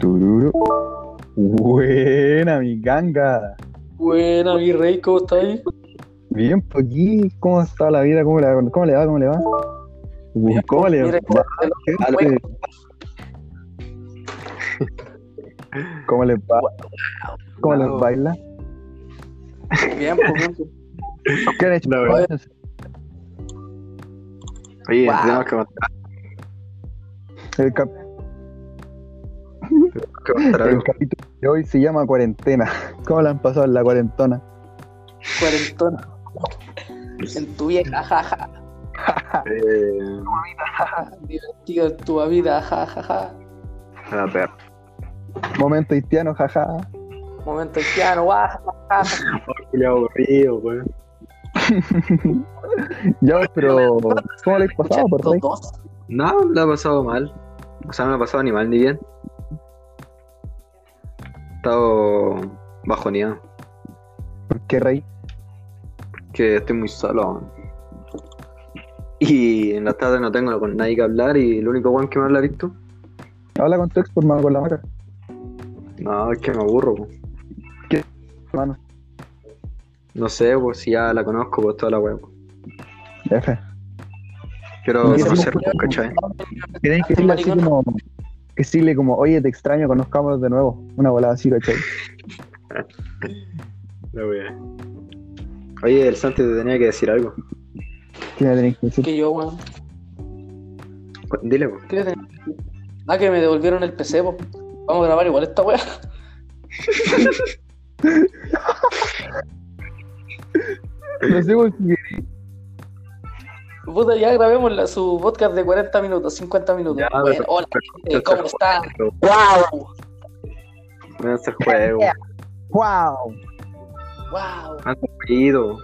Tururu. Buena, mi ganga. Buena, mi rey, ¿cómo estás ahí? Bien, pues aquí, ¿cómo está la vida? ¿Cómo le, va? ¿Cómo le va? ¿Cómo le va? Bien, ¿Cómo le va? mira, ¿Qué? bueno. ¿Cómo les va? ¿Cómo les baila? Bien, pues, bien, pues. ¿Qué han hecho? La verdad. Oye, Wow. tenemos que contar, El, cap- el algo. capítulo de hoy se llama Cuarentena. ¿Cómo la han pasado en la cuarentona? Cuarentona. En tu vieja, jaja. Eh, Divertido en tu vida, jajaja. a ver, Momento haitiano, jaja. Momento haitiano, guajajaja. Julián aburrido, weón. Ya, pero ¿cómo le has pasado, por? Dos. No, lo ha pasado mal. O sea, no lo ha pasado ni mal ni bien. Estado bajoneado. ¿Por qué, rey? Que estoy muy solo. Y en la tarde no tengo con nadie que hablar y el único weón que me habla eres tú. Habla con tu ex, por mano, con la maca. No, es que me aburro. weón. Hermano, No sé, pues si ya la conozco, pues toda la weón. F. Quiero ¿Qué conocer, tipo? pues, ¿cachai? Tienes que decirle así como. Que decirle como, oye, te extraño, conozcámonos de nuevo. Una volada así, ¿cachai? La wea. Oye, el Santi te tenía que decir algo. ¿Qué me tenés que decir? Que yo, weón. Dile. ¿Qué le tenés que decir? Ah, que me devolvieron el PC, po. Vamos a grabar igual esta weá. No sé por qué. Puta, ya grabemos la- su podcast de 40 minutos, 50 minutos. Ya, bueno, pero- hola, gente, ¿cómo están? Wow. ¡Wow! Hacer juego. ¡Wow! ¡Wow! Jueguito.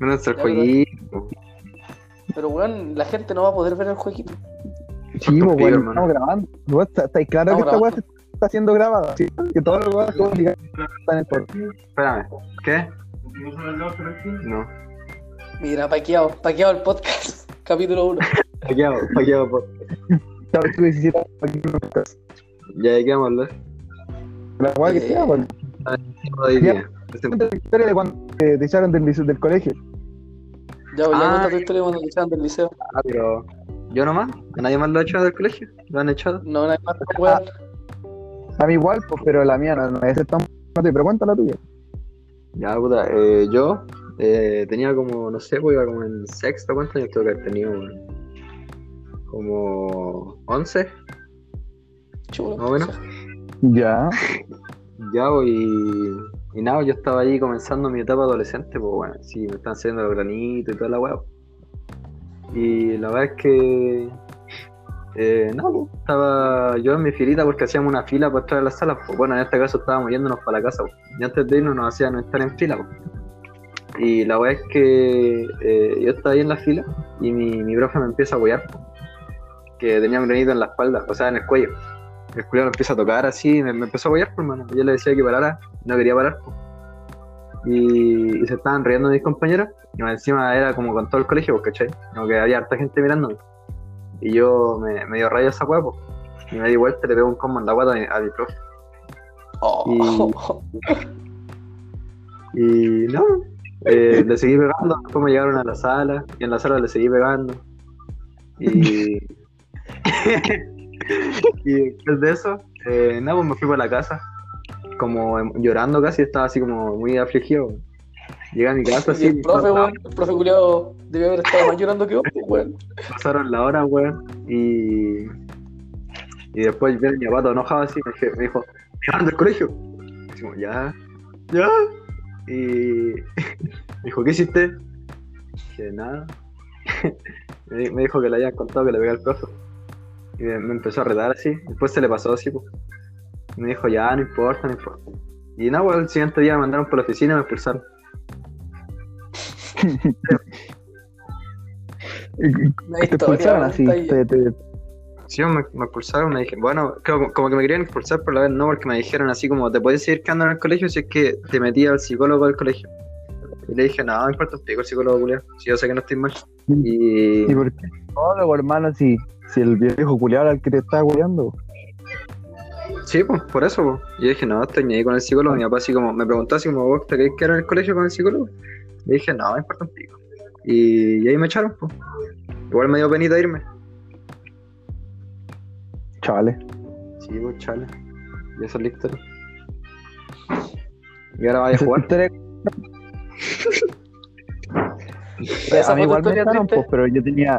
Voy a hacer Ya, jueguito. Pero, weón, la gente no va a poder ver el jueguito. Sí, pues, bueno, hermano. estamos grabando. Está- ¿Estáis claro que Estamos esta weá está siendo grabada? Sí, que todo lo que están en el podcast. Espérame. ¿Qué? No. Mira, paqueado, paqueado el podcast, capítulo 1. Paqueado, paqueado. po. Chao, tú 17 aquí en el podcast. Ya, ¿de qué vamos a hablar? La weá que Eh, sea, pues. Este- Cuenta la historia de cuando te, echaron del, liceo- del colegio. Ya, pues, ya Ah. cuenta tu historia cuando te echaron del liceo. Ah, pero. ¿Yo nomás? ¿A nadie más lo ha echado del colegio? ¿Lo han echado? No, nadie más, weón. A mí igual, pues, pero la mía no, no es tan pero cuenta la tuya. Ya, puta. Eh, yo eh, tenía como, no sé, pues iba como en sexto. ¿Cuántos años tengo que haber tenido? Como 11, Chulo. más o menos. Ya. Ya, pues, y, nada, yo estaba ahí comenzando mi etapa adolescente, pues bueno, sí, me están saliendo los granitos y toda la weá. Y la verdad es que, eh, no, pues, estaba yo en mi filita porque hacíamos una fila para entrar a la sala. Pues bueno, en este caso estábamos yéndonos para la casa, pues, y antes de irnos nos hacían estar en fila. pues. Y la verdad es que eh, yo estaba ahí en la fila y mi, mi profe me empieza a apoyar, que tenía un granito en la espalda, o sea, en el cuello el culiao me empieza a tocar así, me, me empezó a apoyar, pues, hermano. Yo le decía que parara, no quería parar. pues. Y, y se estaban riendo mis compañeros, y más encima era como con todo el colegio, pues, ¿cachai? Como que había harta gente mirándome. Y yo me, me dio raya esa hueá, pues. Y me di vuelta y le pego un combo en la guata a mi, a mi profe. Oh. Y no, eh, le seguí pegando, después me llegaron a la sala, y en la sala le seguí pegando. Y, y después de eso, eh, nada, pues me fui para la casa, como em- llorando casi, estaba así como muy afligido. Llegué a mi casa, Y así, el profe, weón, el profe culiado debió haber estado más llorando que vos, pues, weón. pasaron la hora, weón, y, y después viene mi papá enojado así, me, dijo, ¿me llaman del colegio? Y decimos, ya, ya, y me dijo, ¿qué hiciste? Dije, nada. me, di- me dijo que le habían contado que le pegué al profe. Y me, empezó a retar así, después se le pasó así, pues. Me dijo, ya, no importa, no importa. Y nada, pues, el siguiente día me mandaron por la oficina y me expulsaron. Te expulsaron así. Te, te- Sí, me, me expulsaron, me dije, bueno, como, como que me querían expulsar, pero la vez no, porque me dijeron así como, te puedes seguir quedando en el colegio si es que te metías al psicólogo del colegio. Y le dije, no, me importa un pico el psicólogo, culiao. Si yo sé que no estoy mal. Y ¿Y por qué? Luego, hermano, si, si el viejo culiado era el que te estaba culiando. sí, pues, por eso, pues. Y yo dije, no, estoy ni ahí con el psicólogo. Mi papá así como, me preguntó así como, ¿vos te querés quedar en el colegio con el psicólogo? Le dije, no, me importa un pico. Y, y ahí me echaron, pues. Igual me dio penita irme. Chavales. Sí, pues, chale. Y esa es historia. Y ahora vaya a jugar. Esa a mí igual me echaron, pues, pero yo tenía.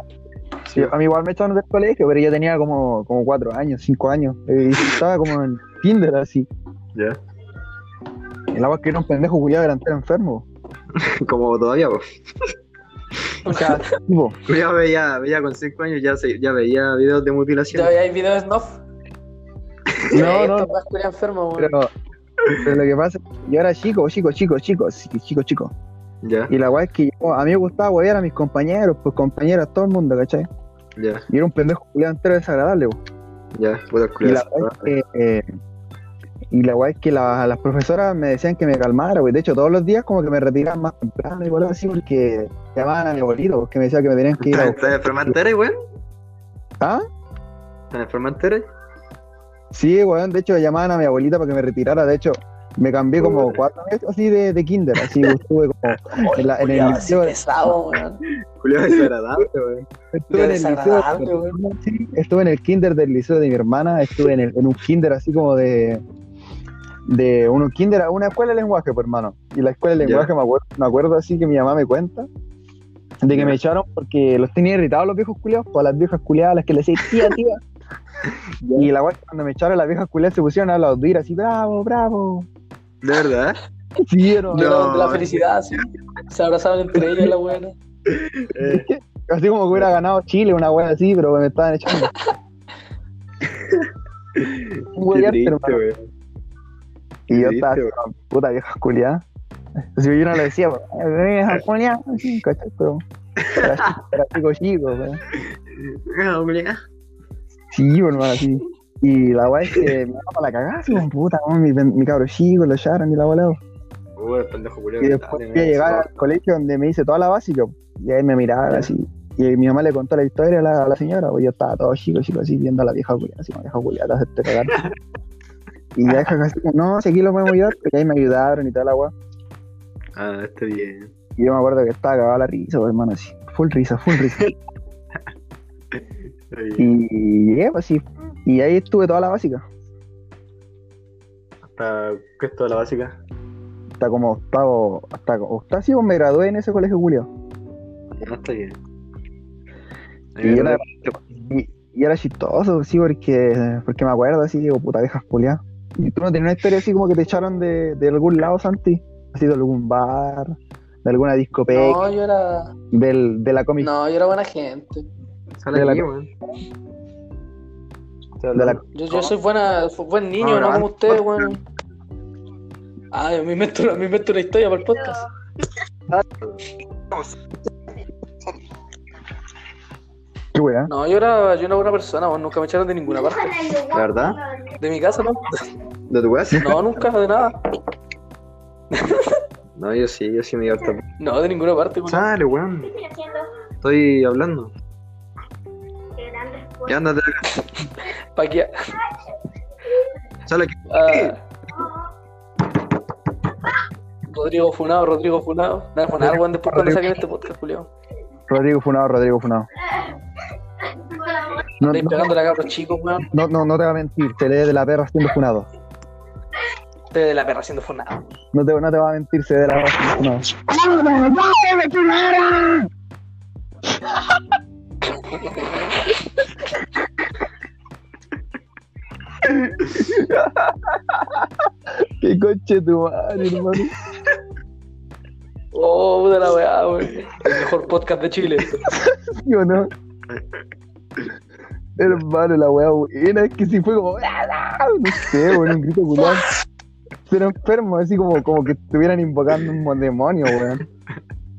a mí igual me echaron del colegio, pero yo tenía como, como cuatro años, cinco años. Y estaba como en kinder así. Ya. El agua que era un pendejo culiado delantero enfermo. Como todavía, pues. O sea, tipo, Ya veía, veía con 5 años, ya, se, ya veía videos de mutilación. ¿Ya hay videos de Snuff? no, no, culia enfermo, pero, pero lo que pasa es que yo era chico, chico, chico, chico, chico, chico. Ya, Y la weá es que yo, a mí me gustaba huevear a mis compañeros, pues compañeras, todo el mundo, ¿cachai? ya, Y era un pendejo culiado entero desagradable, ya, puta Y la es que, eh, y la weá es que la- las profesoras me decían que me calmara, güey. De hecho, todos los días como que me retiraban más temprano y así porque llamaban a mi abuelito, porque me decía que me tenían que ir a. ¿Estás enferma entera, weón? ¿Ah? ¿Estás enferma entera? Sí, weón. De hecho, llamaban a mi abuelita para que me retirara. De hecho, me cambié como cuatro veces así de, de kinder. Así estuve como en, la- en el liceo. pesado, weón. Culiao desagradable, weón. Estuve en el liceo. desagradable, sí, estuve en el kinder del liceo de mi hermana. Estuve en, el- en un kinder así como de. De un kinder, una escuela de lenguaje, pues hermano. Y la escuela de lenguaje me acuerdo, me acuerdo así que mi mamá me cuenta de que me echaron porque los tenía irritados los viejos culiados, pues a las viejas culiadas, las que le decía tía, tía. y la weá, cuando me echaron, las viejas culiadas se pusieron a aplaudir así, bravo, bravo. ¿De verdad? Sí, hermano. Lloraron de la No. felicidad, sí. Se abrazaban entre ellos, la buena. Eh, Así como que hubiera ganado Chile, una weá así, pero me estaban echando. Un triste. Y yo estaba puta vieja culiada. Que yo no le decía, "Eh. Pero era chico, chico, weón. Ah. Sí, hermano, así. Y la weá es que me daba la cagada, así como puta, mi, mi cabro chico, lo echaron y la culiao Y después fui a llegar al colegio donde me hice toda la básica, y ahí me miraban Ya. así. Y mi mamá le contó la historia a la, a la señora, pues yo estaba todo chico, chico, así, viendo a la vieja culiada, así, como vieja culiada, te cagar. Y la vieja así, no, si aquí lo podemos ayudar, y ahí me ayudaron y toda la weá. Ah, está bien. Y yo me acuerdo que estaba cagado la risa, pues, hermano, así. Full risa, full risa. Está bien. y llegué, pues sí. Y ahí estuve toda la básica. Hasta, ¿qué es toda la básica? Hasta como octavo, hasta octavo, sí, me gradué en ese colegio Julio. No está bien. Y era, y, y era chistoso, sí, porque, porque me acuerdo así, digo, puta viejas culiadas. ¿Y tú no tenías una historia así como que te echaron de, de algún lado, Santi? De algún bar, de alguna discoteca, No, yo era. del, de la comic No, yo era buena gente. Sale de la- aquí, weón. de la Yo, yo soy buena, buen niño, No, como ustedes, weón. Ay, me invento, me invento una historia para el podcast. ¿Qué wea? No, yo era, yo era buena persona, weón. Nunca me echaron de ninguna parte. ¿La verdad? De mi casa, ¿no? ¿De tu casa? No, nunca, de nada. No, yo sí, yo sí me iba a estar. No, de ninguna parte, weón. Sale, weón. ¿Qué estoy haciendo? Estoy hablando. Qué. Ya ándate. Pa' aquí. Sale aquí. Ah. Rodrigo Funado, Rodrigo Funado. Nada, Funado, weón, después cuando saquen este podcast, Julio. Rodrigo Funado, Rodrigo Funado. No, no, pegando la cabros chicos, weón. no, no, no te va a mentir, se lee de la perra siendo funado. De la perra siendo Funado. No te, no te va a mentir, se ve la. No. Qué coche tu madre, hermano. Oh, puta la weá, weón. El mejor podcast de Chile. ¿Sí o no? Hermano, la wea buena, es que si fue como. No sé, weón, un grito culón. Pero enfermo, así como, como que estuvieran invocando un demonio, weón.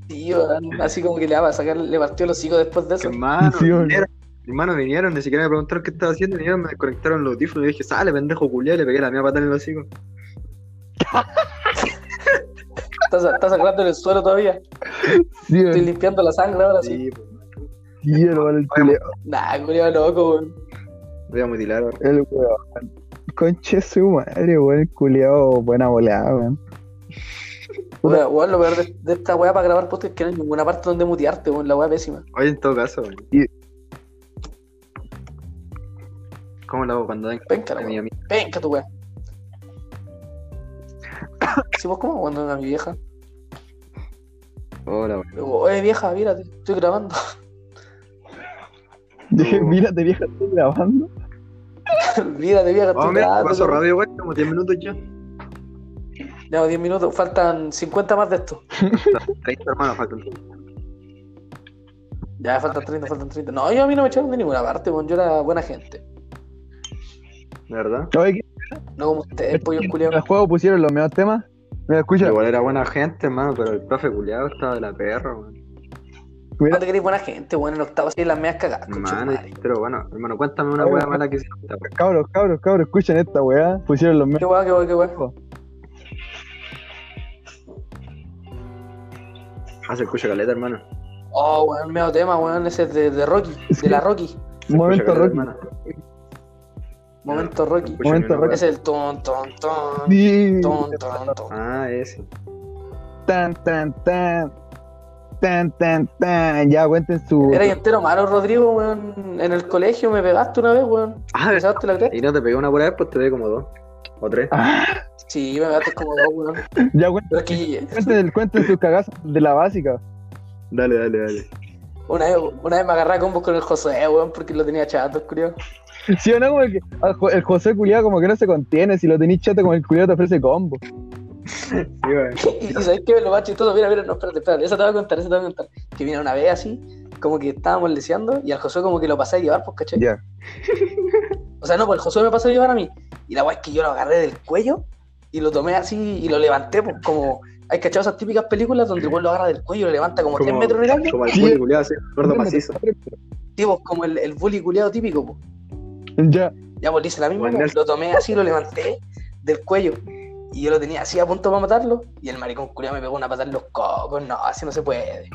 Sí, weón. Así como que le va a sacar, le partió los hocico después de eso. Hermano, Sí, vinieron, hermano, vinieron, ni siquiera me preguntaron qué estaba haciendo, vinieron, me desconectaron los audífonos y dije, sale, pendejo culiao, y le pegué la mía patada en el hocico. Estás, estás sacando en el suelo todavía. Sí, Estoy weón. limpiando la sangre ahora sí. Sí, pues. Sí, hermano, el culeo. Nah, culiao loco, weón. Voy a mutilar ahora. El weón. Conche su madre, weón. El culeado, buena volada, weón. Weón, weón, lo peor de, de esta weá para grabar podcast es que no hay ninguna parte donde mutearte, weón. La weá pésima. Oye, en todo caso, weón. Y- ¿Cómo lo hago cuando den Penca la a mi weá. amigo? Penca tu weá. Si vos cómo cuando a mi vieja. Hola, weón. Oye vieja, mírate, estoy grabando. Mírate, vieja, estoy grabando. Oh, estoy mira, grabando. paso rápido, weón. Como 10 minutos ya. Ya, 10 minutos, faltan 50 más de esto. 30 hermanos faltan. Ya, faltan 30, faltan 30. No, yo a mí no me echaron de ninguna parte, weón. Yo era buena gente. ¿De verdad? Oye, No como ustedes, pollo ¿en culiao. el juego pusieron los mismos temas? Mira, escucha. Igual era buena gente, hermano, pero el profe culiado estaba de la perra, weón. Mira, ¿Cuándo queréis buena gente, weón? En octavo así las medias cagadas, madre. pero bueno, hermano, cuéntame una weá mala que hiciste. weón. cabros, cabros, cabros, escuchen esta weá. Pusieron los Qué mismos. weá, qué weá, qué weá. Ah, se escucha caleta, hermano. Oh, weón, medio tema, weón. Ese es de, de Rocky, de la Rocky. Momento caleta, Rocky. hermano. Momento Rocky. Momento Rocky. Es el ton, ton, ton. Sí. Ton, ton, ton. Ah, ese. Tan, tan, tan. Tan, tan, tan. Ya cuenten su. Era entero malo, Rodrigo, weón. En el colegio me pegaste una vez, weón. Ah, ¿Me sacaste la cresta? y no te pegué una pura vez, pues te pegué como dos. O tres. Ah, Sí, me pegaste como dos, weón. ya cuenten, que cuenten, cuenten sus cagazos de la básica. Dale, dale, dale. una vez, una vez me agarré a combos con el José, weón, porque lo tenía chato, curioso. Sí o no, como el, que, el José culiado como que no se contiene. Si lo tenéis chato, como el culiado te ofrece combo. Sí. Y, ¿sabes qué? Lo más chistoso, mira, mira, no, espérate, espérate, eso te voy a contar, eso te voy a contar. Que vino una vez así, como que estábamos leseando y al José como que lo pasé a llevar, pues, ¿cachai? Ya. O sea, no, pues el José me pasó a llevar a mí. Y la weá es que yo lo agarré del cuello y lo tomé así y lo levanté, pues, como. ¿Hay cachado esas típicas películas donde el weón lo agarra del cuello y lo levanta como 3 metros el aire? como el Sí. bully culiado, así, gordo macizo. Tipo, como el, el bully culiado típico, pues. Ya. Ya, pues le hice la misma, pues, lo tomé así, lo levanté del cuello. Y yo lo tenía así a punto para matarlo. Y el maricón culiado me pegó una patada en los cocos. No, así no se puede.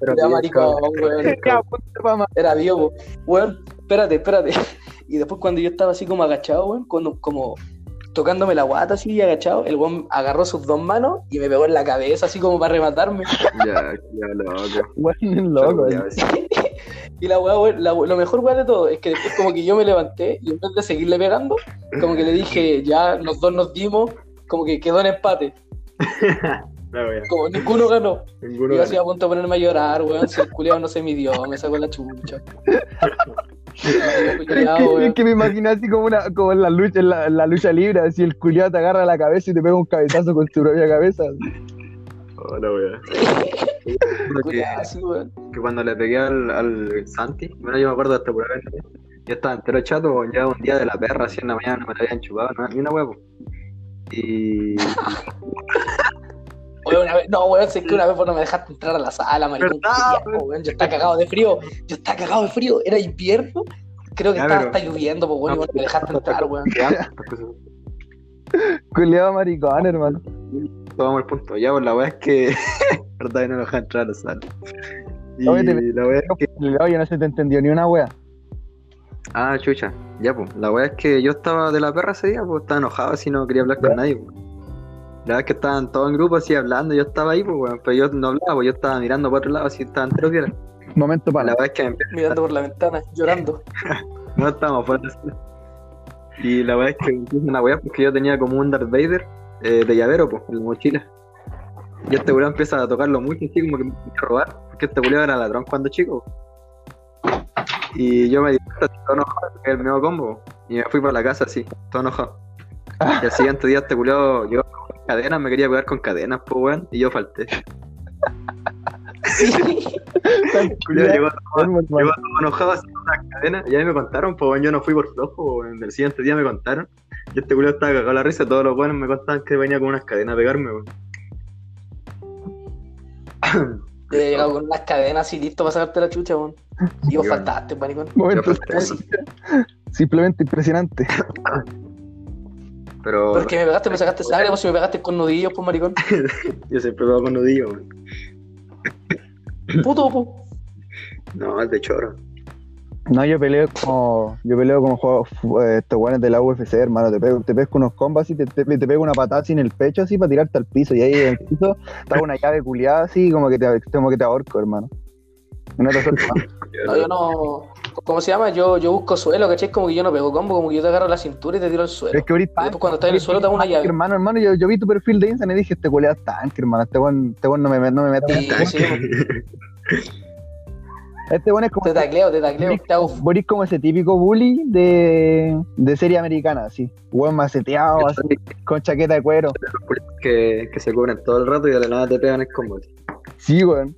Pero Era maricón, weón. Más. Era vivo, weón. Espérate, espérate. Y después cuando yo estaba así como agachado, weón, cuando, como tocándome la guata así agachado, el weón agarró sus dos manos y me pegó en la cabeza así como para rematarme. Ya, ya, loco. Weón, loco. Ya. Y la weá, weón, la- lo mejor weón de todo es que después como que yo me levanté y en vez de seguirle pegando, como que le dije, ya los dos nos dimos, como que quedó en empate. La. Como ninguno ganó. Ninguno Y yo así a punto de ponerme a llorar, weón, si el culiado no se midió, me sacó la chucha. Es que, weón. es que me imaginé así como, una, como en, la lucha, en, la, en la lucha libre, así el culiado te agarra la cabeza y te pega un cabezazo con su propia cabeza. Oh, la wea. Weón. que cuando le pegué al, al Santi, bueno, yo me acuerdo hasta por vez, yo estaba entero chato, ya un día de la perra, así en la mañana me la habían chupado, no, ni una huevo. Y Oye, una vez, no, weón, sé que una vez vos no me dejaste entrar a la sala, maricón. ¿Verdad, culiao, weón, yo estaba cagado de frío. Yo estaba cagado de frío. Era invierno. Creo que Ya, estaba pero- hasta lloviendo, pues, weón, y vos no me dejaste entrar, weón. Culiado maricón, hermano. Tomamos el punto, ya pues la wea es que, verdad, que no lo dejan entrar a la sala. Y Oye, te- la wea es que, Oye, no se te entendió ni una wea. ah, chucha, ya pues, la wea es que yo estaba de la perra ese día, pues estaba enojado así, no quería hablar con Ya. nadie, pues. La verdad es que estaban todos en grupo así hablando, yo estaba ahí, pues, weón, pero yo no hablaba, pues yo estaba mirando para otro lado, así estaban enteros viola. Momento La para. verdad es que me empecé Mirando por la ventana, llorando. No estábamos fuera de la. Y la verdad es que me una weá porque yo tenía como un Darth Vader eh, de llavero, pues, en la mochila. Y este weón empieza a tocarlo mucho, así como que me empieza a robar, porque este weón era ladrón cuando chico. Y yo me di cuenta, todo enojado, el mismo combo. Y me fui para la casa así, todo enojado. Y al siguiente día este culiao llegó con cadenas, me quería cuidar con cadenas, pues weón, y yo falté. Culiao llegó Hermano, Llegó todo enojado así con unas cadenas y ahí me contaron, pues yo no fui por flojo, weón. el siguiente día me contaron. Y este culo estaba cagado la risa, todos los buenos me contaban que venía con unas cadenas a pegarme, weón. Yo había llegado con unas cadenas así listo para sacarte la chucha, weón. Y vos faltaste, maricón. Momento simplemente impresionante. Pero Porque me pegaste, me sacaste sangre, pues si me pegaste con nudillos, pues maricón. yo siempre veo con nudillo, weón. Puto, pues. No, el de choro. No, yo peleo como. Yo peleo como juego fu- eh, estos guanes de la UFC, hermano. Te pego, te pesco unos combos así, te, te, te pego una patada así en el pecho así para tirarte al piso. Y ahí en el piso te hago una llave culiada así como que te, como que te ahorco, hermano. Y no te suelto más. No, yo no. ¿Cómo se llama? Yo, yo busco suelo, ¿cachai? Como que yo no pego combo, como que yo te agarro la cintura y te tiro al suelo. Es que ahorita. Y cuando estás en el suelo te hago una llave. Hermano, hermano, yo, yo vi tu perfil de Instagram y dije, este culiado es tanque, hermano. Este weón este no me, no me mete. Sí, sí, Este weón es como. te tacleo, te tacleo. Vos eres como ese típico bully de, de serie americana, así. Weón maceteado, así, con chaqueta de cuero. que, que se cubren todo el rato y de la nada te pegan el combo. Sí, weón.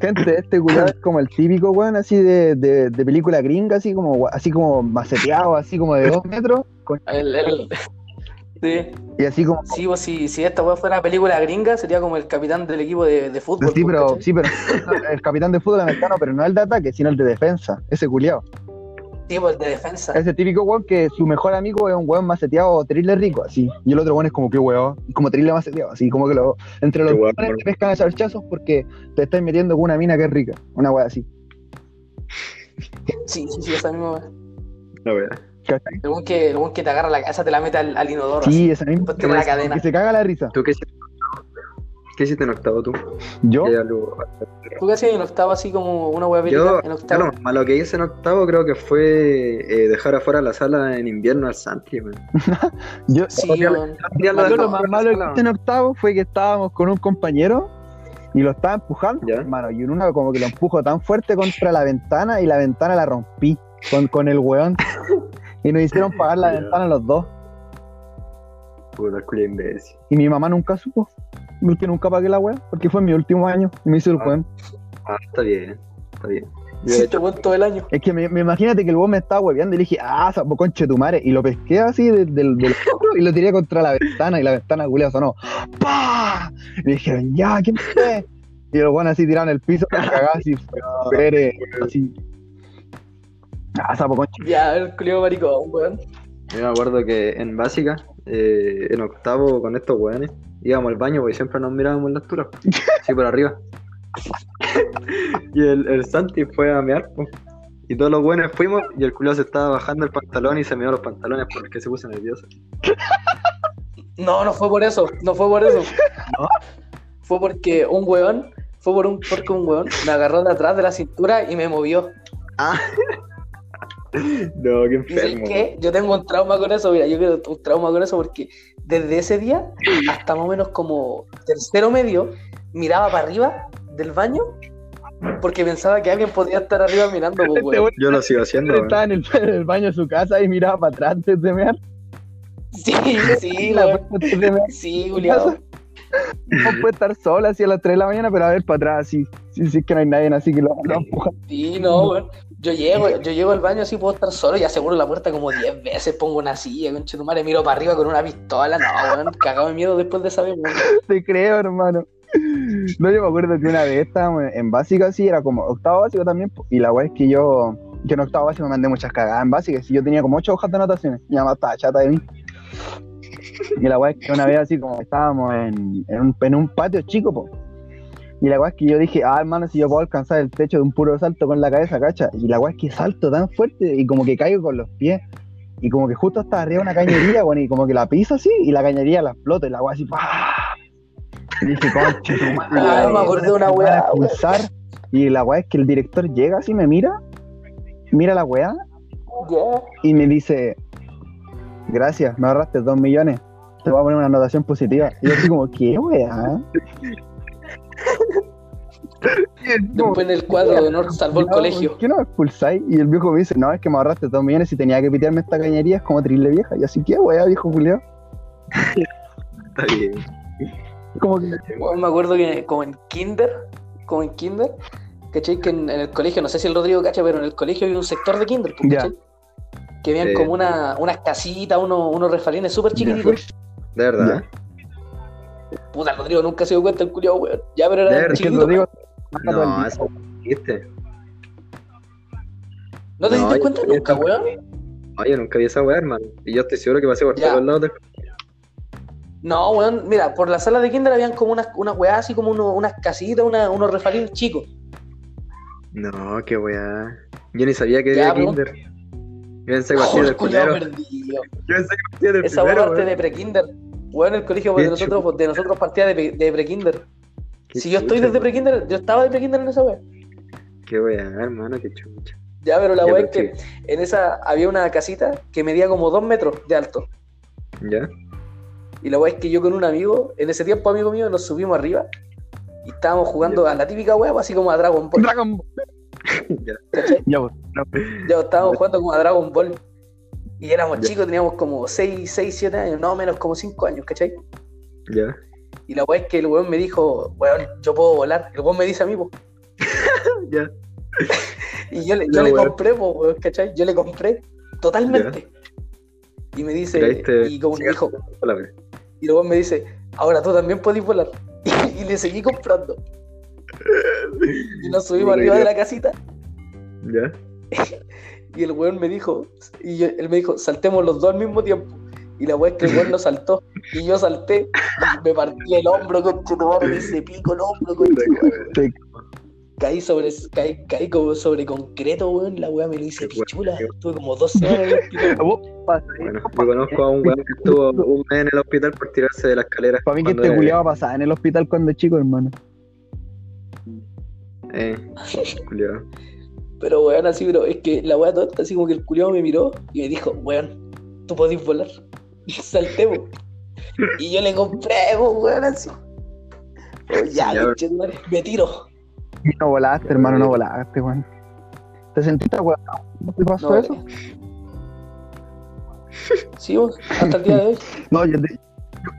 Gente, este culiado es como el típico weón así de, de, de película gringa, así como así como maceteado, así como de dos metros, con- El, el- Sí, y así como sí, pues si, si esta weá fuera una película gringa, sería como el capitán del equipo de, de fútbol. sí, pues, pero ¿cachai? sí, pero el capitán de fútbol americano, pero no el de ataque, sino el de defensa, ese culiado. Sí, pues de defensa. Ese típico weón que su mejor amigo es un weón maceteado terrible rico, así. Y el otro weón es como que weón, como terrible maceteado, así como que lo, entre los weones te pescan a charchazos porque te estás metiendo con una mina que es rica, una weá así. Sí, sí, sí, esa misma weá. La wea. ¿Cachai? El weón que, que te agarra la cabeza, te la mete al, al inodoro. así. Sí, esa misma. Tiene la cadena. Que se caga la risa. ¿Tú qué hiciste? ¿Qué hiciste en octavo tú? Yo, ¿Qué algo- ¿Tú qué hacías en octavo así como una weá Yo, en octavo? lo malo que hice en octavo creo que fue eh, dejar afuera la sala en invierno al Santi, man. yo, Sí, Yo- lo lo más malo que hice en octavo fue que estábamos con un compañero y lo estaba empujando, Ya. hermano, y en una como que lo empujo tan fuerte contra la ventana y la ventana la rompí con, con el weón. y nos hicieron pagar la ventana los dos. Puta, culo imbécil. Y mi mamá nunca supo. Porque nunca pagué la weá, porque fue mi último año y me hizo el Ah. weón. Ah, está bien, está bien. Yo Sí, te weón todo el año. Es que me, me imagínate que el weón me estaba hueveando y le dije, ah, sapo conche tu madre. Y lo pesqué así del, del, del hombro y lo tiré contra la ventana y la ventana culiao sonó. ¡Pah! Y le dijeron, ya, ¿quién fue? Y el weón así tirado en el piso, cagado así, Pérez, así. Ah, sapo conche. Ya, el culio maricón, weón. yo me acuerdo que en básica, eh, en octavo con estos weones, íbamos al baño porque siempre nos mirábamos en la altura. Sí, por arriba. y el, el Santi fue a mear, po. Y todos los buenos fuimos y el culo se estaba bajando el pantalón y se meó los pantalones porque se puso nervioso. No, no fue por eso, no fue por eso. Fue porque un weón, fue por un, porque un weón me agarró de atrás de la cintura y me movió. Ah. No, qué Y ¿sabes enfermo. qué? Yo tengo un trauma con eso, mira, yo quiero un trauma con eso porque desde ese día hasta más o menos como tercero medio miraba para arriba del baño porque pensaba que alguien podía estar arriba mirando, pues, Este Yo lo sigo haciendo. weón. estaba en el, en el baño de su casa y miraba para atrás antes de mear. Sí, sí, La weón. puerta antes de mear. Sí, Julián. No puede estar sola así a las 3 de la mañana, pero a ver para atrás así. Sí, sí, es que no hay nadie así que lo, lo empuja. Sí, no, weón. Yo llego, yo llego al baño así, puedo estar solo y aseguro la puerta como 10 veces, pongo una silla, conche tu madre, miro para arriba con una pistola, no, weón, cagado de miedo después de saber, weón. Te creo, hermano. No, yo me acuerdo que una vez estábamos en básica, así, era como octavo básico también, y la weá es que yo, que en octavo básico me mandé muchas cagadas en básica, si yo tenía como ocho hojas de anotaciones, mi mamá estaba chata de mí. Y la weá es que una vez así como estábamos en, en, un, en un patio chico, po. Y la weá es que yo dije, ah, hermano, si yo puedo alcanzar el techo de un puro salto con la cabeza, cacha. Y la weá es que salto tan fuerte y como que caigo con los pies. Y como que justo hasta arriba una cañería, bueno, y como que la piso así, y la cañería la explota, y la weá así, ¡pah! Y dije, conche tu madre. Ay, me acordé una weá. Y la weá es que el director llega así, me mira, mira la weá, y me dice, gracias, me ahorraste dos millones, te voy a poner una anotación positiva. Y yo así como, ¿qué weá? Después en el cuadro de honor salvó el no, colegio. ¿Por qué no me expulsáis? Y el viejo me dice, no, es que me ahorraste dos millones y tenía que pitearme esta cañería, es como trile vieja. Y así, ¿qué weá, viejo Julio? Está bien. Como que Weón, me acuerdo que como en kinder, como en kinder, ¿cachai? Que en, en el colegio, no sé si el Rodrigo cacha, pero en el colegio había un sector de kinder, Ya. ¿cachai? Que habían Sí. como una, unas casitas, unos, unos refalines súper chiquititos. De verdad. Puta, el Rodrigo nunca se dio cuenta el culiao, weón. Ya, pero era De verdad, es que el chiquitito. Rodrigo No, eso ¿Viste? ¿No te No, diste cuenta nunca, weón? Yo nunca vi esa weá, hermano. Y yo estoy seguro que pasé por Ya. todos lados del No, weón, mira, por la sala de kinder habían como unas, unas weas así como uno- unas casitas, una- unos refalitos chicos. No, qué weá. Yo ni sabía que Ya, había kinder. Yo pensé que del primero. perdido. Yo pensé que partía del Esa primero, parte weón. de pre-kinder. Weón, el colegio de nosotros, de nosotros partía de, pre- de pre-kinder. Qué Si yo estoy desde pre-kinder, yo estaba de pre-kinder en esa wea. Qué weá, hermano, qué chucha. Ya, pero la Ya, wea es que en esa había una casita que medía como dos metros de alto. ¿Ya? Y la wea es que yo con un amigo, en ese tiempo amigo mío, nos subimos arriba y estábamos jugando a la típica wea, así como a Dragon Ball. Dragon Ball. Ya. Ya, pues. Ya estábamos jugando como a Dragon Ball. Y éramos Ya. chicos, teníamos como 6, 6, 7 años, no menos como 5 años, ¿cachai? Ya. Y la weá es que el weón me dijo, weón, yo puedo volar. El weón me dice a mí, po. Ya. Y yo le, yo le weón. compré, po, weón, ¿cachai? Yo le compré totalmente. Y me dice, Pero ahí te- y como que dijo, y luego me dice, ahora tú también puedes volar. Y, le seguí comprando. Y nos subimos arriba de la casita. Ya. Y el weón me dijo, y yo- él me dijo, saltemos los dos al mismo tiempo. Y la weá es que el weón no saltó. Y yo salté y me partí el hombro, conche tu madre, me hice pico el hombro. Caí sobre, caí, caí como sobre concreto, weón. La weá me lo hice pichula. Estuve como dos semanas en el hospital. Vos, pa- Bueno, yo conozco a un weón que estuvo un mes en el hospital por tirarse de la escalera. Para mí que este culiado pasaba en el hospital cuando chico, hermano. Eh, culiao. Pero weón, así, bro, es que la weá tonta, así como que el culiado me miró y me dijo, weón, tú podés volar. Y salté, po. Y yo le compré, po, weón, así. Oh, ya, Ya, madre, me tiro. Y no volaste, hermano, no volaste, weón. ¿Te sentiste weón? ¿No te pasó No, eso? Sí, vos, hasta el día de hoy. No, yo, te-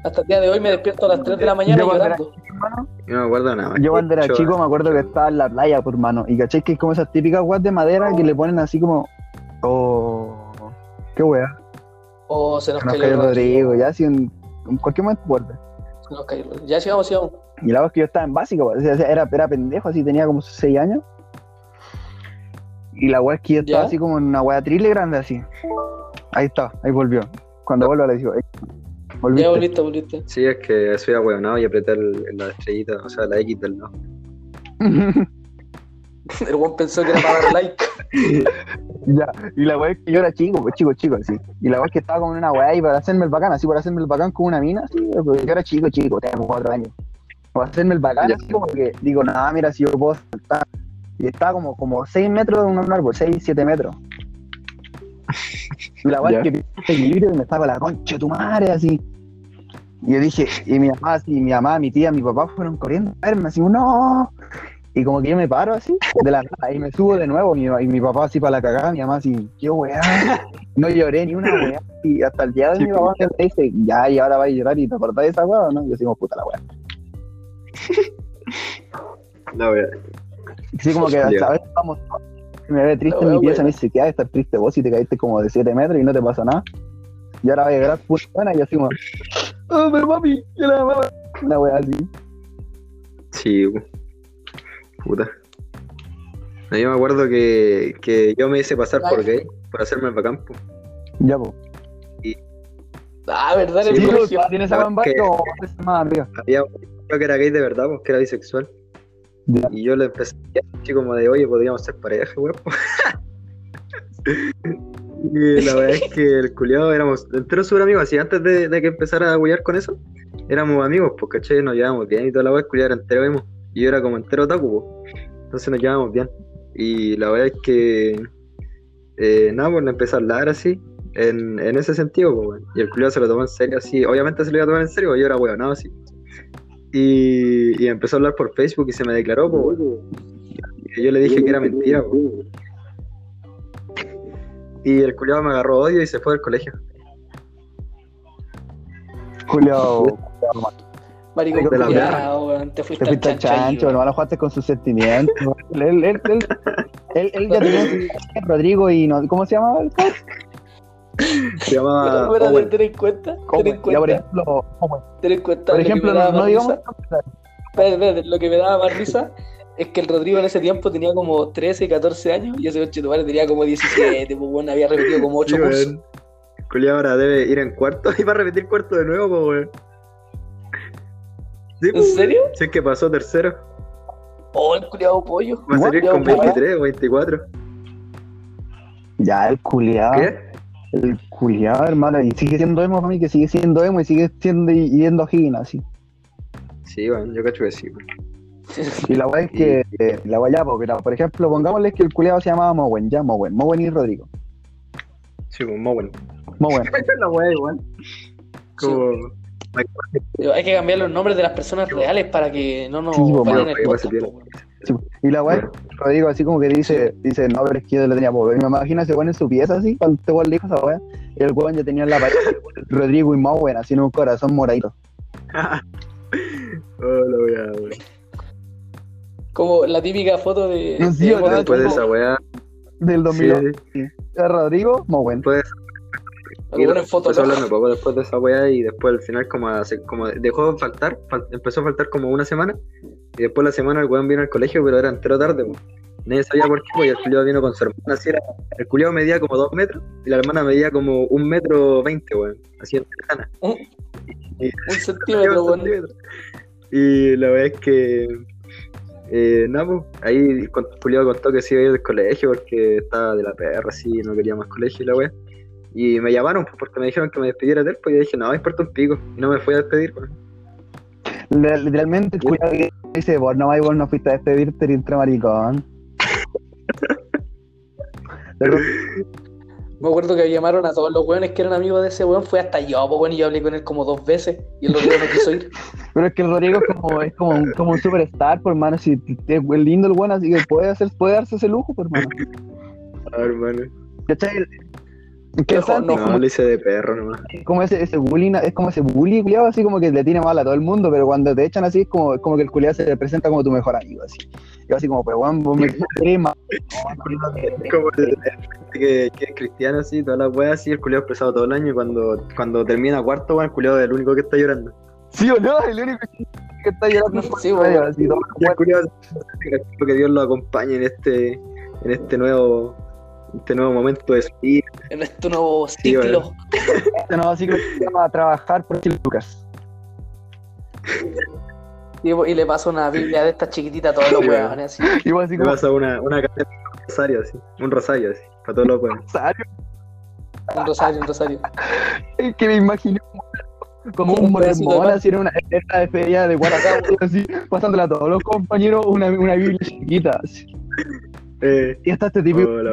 Hasta el día de hoy me despierto a las 3 de la mañana Yo llorando. hermano, Yo no me acuerdo nada. yo cuando era chico me acuerdo que estaba en la playa, por hermano. Y caché que es como esas típicas weas de madera que le ponen así como. Oh. Qué wea. Oh, se nos Nos cayó cayó el Rodrigo, ya así en, en cualquier momento vuelve. Se nos cayó el Rodrigo. Ya sigamos, sigamos. Y la verdad es que yo estaba en básico, o sea, era, era pendejo, así tenía como 6 años. Y la wea es que yo estaba ¿Ya? así como en una wea triple grande así. Ahí está, ahí volvió. Cuando vuelva le digo, "Ey, volviste. Ya volviste, volviste. Sí, es que soy ahueonado y apreté el- la estrellita, o sea, la X del no. El buen pensó que era para dar like. ya, y la wea es que yo era chico, pues chico, chico, así. Y la es que estaba como en una wea y para hacerme el bacán, así para hacerme el bacán con una mina, así, pues, yo era chico, chico, tenía 4 años. Para hacerme el bacán, así como que digo, nada, mira, si yo puedo saltar. Y estaba como, como 6 metros de un árbol, 6, 7 metros. Y la Ya. es que equilibrio y me estaba la concha de tu madre, así. Y yo dije, y mi mamá, así, mi mamá, mi tía, mi papá fueron corriendo a verme, así, no. Y como que yo me paro así, de la nada, y me subo de nuevo, y mi, y mi papá así para la cagada, mi mamá así, qué weá. No lloré ni una weá. Y hasta el día de mi papá me dice, ya, y ahora vas a llorar y te acordás de esa weá, ¿no? Y decimos, puta la weá. La wea. Así como que Ya. a veces vamos, me ve triste en mi weá pieza, me dice, ¿qué hay de estar triste vos si te caíste como de 7 metros y no te pasa nada? Y ahora vas a llorar puta buena y así como, oh, pero papi, que la mamá. Una weá así. Sí, pu- puta. No, yo me acuerdo que, que yo me hice pasar por gay, por hacerme el bacán, pu. Ya, pues. Ah, ¿verdad? Sí. ¿Tienes esa la bamba que- o es más arriba? Había un chico que era gay de verdad, pues, que era bisexual. Ya. Y yo le empecé a decir como de, oye, podríamos ser pareja, weón. y la verdad es que el culiado éramos enteros súper amigos, así antes de, de que empezara a huear con eso, éramos amigos, pues, ¿cachai? Nos llevábamos bien y toda la weá, el culiado era entero emo. Y yo era como entero otaku, pues. Entonces nos llevábamos bien. Y la verdad es que, eh, nada, pues le empecé a hablar así, en, en ese sentido, pues. Y el culiado se lo tomó en serio así, obviamente se lo iba a tomar en serio, yo era weón, así. Y, y empezó a hablar por Facebook y se me declaró, pues. Y yo le dije que era mentira, pues. Y el culiado me agarró odio y se fue del colegio. Julio, Marico, De la culiao, weón. Te fuiste te fuiste al chancho. chancho, hermano, jugaste con sus sentimientos. él, él, él, él, él, él ya tenía Rodrigo y no, ¿cómo se llamaba el? Se llamaba Pero, ten en cuenta, ten en por ejemplo, ten en cuenta por ejemplo, no, digamos risa. Espérate, espérate, lo que me daba más risa es que el Rodrigo en ese tiempo tenía como 13, 14 años y ese coche tu madre tenía como 17, pues bueno, había repetido como 8 Sí, cursos. Culiao ahora debe ir en cuarto y va a repetir cuarto de nuevo, po, weón. Sí, ¿En serio? Si es que pasó tercero. Oh, el culiado pollo. Va a salir con pollo. 23 o 24. Ya, el culiado. ¿Qué? El culiado, hermano. Y sigue siendo emo para mí, que sigue siendo emo y sigue siendo yendo a así. Sí, weón, yo cacho que sí. weón. Y la weá es que, eh, la weá ya, po, pero, por ejemplo, pongámosle que el culiado se llamaba Mowen, ya, Mowen, Mowen y Rodrigo. Sí, pues, bueno. Mowen. la weá igual. Como. Hay que cambiar los nombres de las personas reales para que no nos Sí, vayan se. Sí, y la weá, Rodrigo así como que dice, dice, no, pero es que yo lo tenía. Y me imagino ese weón en su pieza así, cuando este weón le dijo esa weá, y el weón ya tenía en la pared Rodrigo y Mowen, así en un corazón moradito. Oh, weá, weón. Como la típica foto de. No, sí. Después de esa weá. Del Sí, 2002. Rodrigo, Mowen. después ponen en foto. empezó a hablarme poco después de esa weá y después al final como, hace- como dejó de faltar, fal- empezó a faltar como una semana y después la semana el weón vino al colegio pero era entero tarde, po. nadie sabía por qué, pues, y el culiado vino con su hermana, así era, el culiado medía como dos metros y la hermana medía como un metro veinte, weón, así en lejana. Un, un centímetro, weón. Y la verdad es que eh, nada, pues, ahí Julio contó que se iba a ir del colegio porque estaba de la perra, así, no quería más colegio y la wea. Y me llamaron pues, porque me dijeron que me despidiera de él, pues yo dije, no, me importa un pico. Y no me fui a despedir, pues. Le- Literalmente, el culiado que dice, vos no, vos no fuiste a despedirte, eres entre maricón. Me acuerdo que llamaron a todos los weones que eran amigos de ese weón. Fue hasta yo, pues, weón, y yo hablé con él como dos veces. Y el Rodrigo no quiso ir. pero es que el Rodrigo es como, es como, un, como un superstar, por hermano. Si es lindo el weón, así que puede, hacer, puede darse ese lujo, por hermano. Ah, hermano. ¿Cachai? Es que Santi no, es No, como, le hice de perro nomás. como ese, ese bullying, es como ese bully culiado, así como que le tiene mal a todo el mundo, pero cuando te echan así, es como, es como que el culiado se presenta como tu mejor amigo, así. Y yo así como, pues weón, vos me más. Como el- que, que es cristiano, así, todas las weas, así, el culiado expresado todo el año y cuando, cuando termina cuarto, weón, el culiado es el único que está llorando. ¿Sí o no? El único que está llorando Sí, weón. así, todo el culiado que Dios lo acompañe en este, en este nuevo, este nuevo momento de vida. En este nuevo Sí, ciclo. Este nuevo ciclo que va a trabajar por Chile Lucas. Y, y le paso una Biblia de estas chiquititas a todos los Sí, weones. Así. Igual así Le pasa una, una cadena, un rosario así, un rosario así, para todos los pueblos. Rosario, Un rosario, un rosario. es que me imaginé como, como Un mormón así en una esta de feria de Guadalajara, así, pasándole a todos los compañeros una, una Biblia chiquita. así. Eh, Y hasta este tipo oh,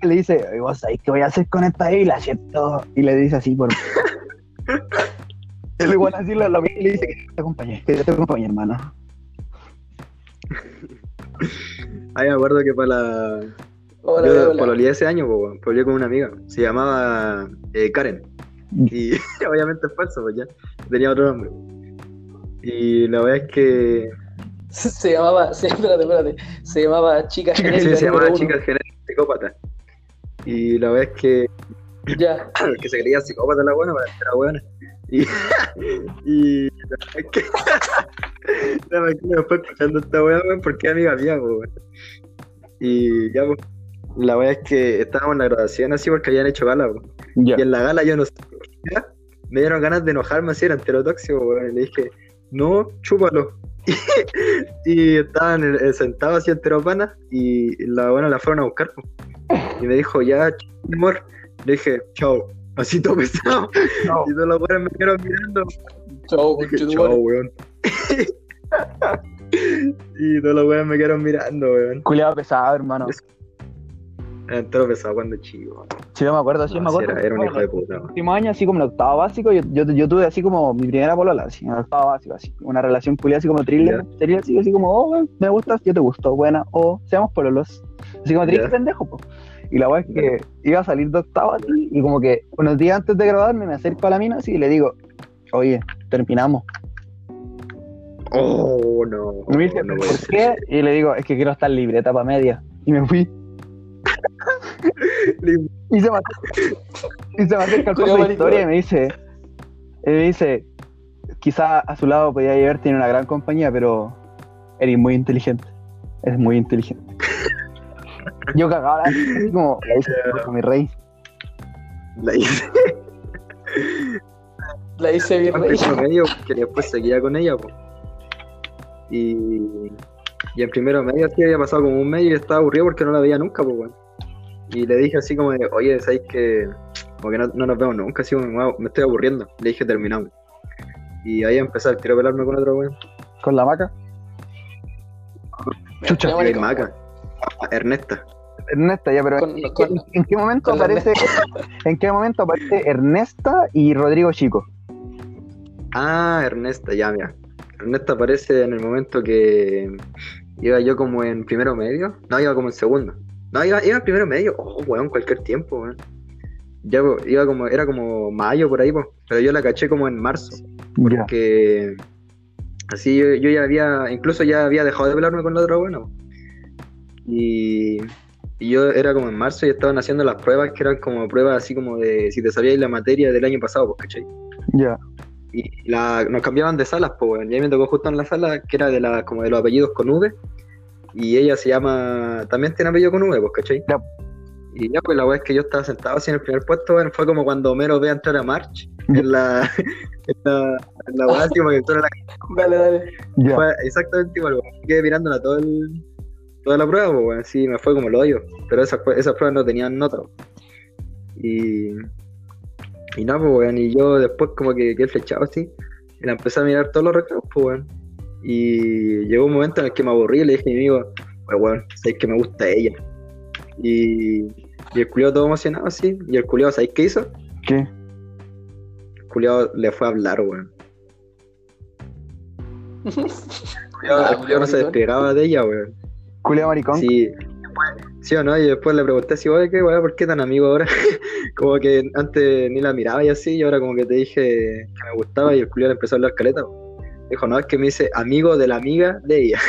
que le dice, "Oye, vos sabés qué voy a hacer con esta Biblia, ¿cierto? Y le dice así por... El igual así lo, lo y le dice que te acompañe, que te acompañe, hermano. Ahí me acuerdo que para la. Hola, yo hola. pololeé ese año, pololeé con una amiga. Se llamaba eh, Karen. Y obviamente es falso, pues ya. Tenía otro nombre. Y la verdad es que. Se llamaba, se, espérate, espérate. Se llamaba Chica Sí, Genérica se llamaba. Chica Genérica Psicópata. Y la verdad es que. Ya. que se creía psicópata la buena para era buena. Y, y la es que. la es que me fue escuchando esta weá, weón, porque es amiga mía, weón. Y ya, pues. La weá es que estábamos en la graduación así porque habían hecho gala. Y en la gala yo no sé me dieron ganas de enojarme así, era enterotóxico, weón. Y le dije, no, chúpalo. y estaban eh, sentados así enteropana y la buena la fueron a buscar. po. Y me dijo, ya, amor. Le dije, chao. Así todo pesado. No. Y todos los weones me quedaron mirando. Dije, conchetumare. chao, weón. y todos los weones me quedaron mirando, weón. Culeado pesado, hermano. Entero pesado cuando chico. Sí, yo me acuerdo, sí, No, me acuerdo. era, era un hijo de puta, el último año, así como en el octavo básico, yo, yo, yo tuve así como mi primera polola, así, en el octavo básico, así, una relación culiada así como thriller, sería así, así como, oh, me gustas, yo te gusto, buena, o seamos pololos, así como Ya. pendejo, po. Y la weá es que iba a salir de octavo así, y como que unos días antes de graduarme me acerco a la mina así y le digo, oye, terminamos. Oh, no. Me dice, no ¿por qué? Y le digo, es que quiero estar libre, etapa media. Y me fui. Y se me y se me acerca con maricón. historia y me dice, y me dice, quizá a su lado podía haber tiene una gran compañía, pero eres muy inteligente. Es muy inteligente. Yo cagaba así como la hice por mi rey. La hice La hice bien en rey. primero medio, que después seguía con ella, pues. Y, y en primero medio así había pasado como un mes y estaba aburrido porque no la veía nunca, pues, weón. Y le dije así como de, oye, ¿sabes que Como que no, no nos vemos nunca, así como me, me estoy aburriendo. Le dije, terminamos. Y ahí tiro a pelarme con otro weón. Con la maca. Chucha, maricón. Maca. Ernesta. Ernesta, ya, pero Con- ¿en, con- qué- en qué momento aparece en qué momento aparece Ernesta y Rodrigo Chico? Ah, Ernesta, ya, mira. Ernesta aparece en el momento que iba yo como en primero medio. No, iba como en segundo. No, iba, iba primero medio. Oh, weón, cualquier tiempo, weón. Ya, po, iba como, era como mayo por ahí, po. pero yo la caché como en marzo. Ya. Que así yo, yo ya había, incluso ya había dejado de pelarme con la otra buena. Y, y yo era como en marzo y estaban haciendo las pruebas que eran como pruebas así como de si te sabíais la materia del año pasado, pues, ¿cachai? Ya. Y la, nos cambiaban de salas, pues, weón. Y me tocó justo en la sala que era de la, como de los apellidos con V. Y ella se llama, también tiene apellido con V, pues, ¿cachai? Ya. Y ya, pues la weá es que yo estaba sentado así en el primer puesto, weón. Fue como cuando Homero ve a entrar a March en la, en la, en la weá, así como que entró en la Dale, dale. Ya. fue exactamente igual, weón. Quedé mirándola todo el, toda la prueba, pues, weón. Sí, me fue como el hoyo. Pero esas, esas pruebas no tenían nota, weón. Y. Y nada, pues, weón. Y yo después, como que quedé flechado así. Y la empecé a mirar todos los recreos, pues, weón. Y llegó un momento en el que me aburrí y le dije a mi amigo, pues, weón, sabes que me gusta ella. Y. Y el culiado todo emocionado así. Y el culiado, ¿sabes qué hizo? ¿Qué? El culiado le fue a hablar, weón. El culiao no se despegaba de ella, weón. Culia maricón. Sí, sí o no, y después le pregunté si, oye, ¿qué, weón? ¿Por qué tan amigo ahora? como que antes ni la miraba y así, y ahora como que te dije que me gustaba y el culiao le empezó a hablar caleta. po. Dijo, no, es que me dice amigo de la amiga de ella.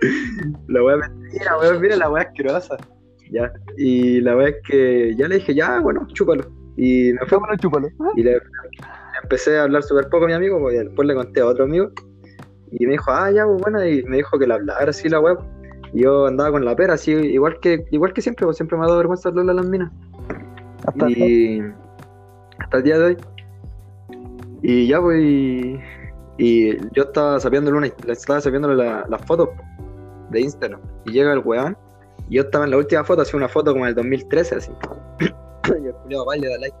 la weá mentira, weón, mira la weá asquerosa. Ya, y la weá es que ya le dije, ya, bueno, chúpalo. Y me fue Chúpalo, chúpalo. y le, le empecé a hablar súper poco a mi amigo, y después le conté a otro amigo. Y me dijo, ah, ya, pues bueno, y me dijo que le hablara así la web. Y yo andaba con la pera, así, igual que, igual que siempre, pues siempre me ha dado vergüenza hablarle a las minas. Hasta Y hasta el día de hoy. Y ya, pues, y, y yo estaba sabiéndole una, estaba sabiéndole la- las fotos de Instagram. Y llega el weón, y yo estaba en la última foto, hacía una foto como en el 2013, así. y el culiado va y le da like.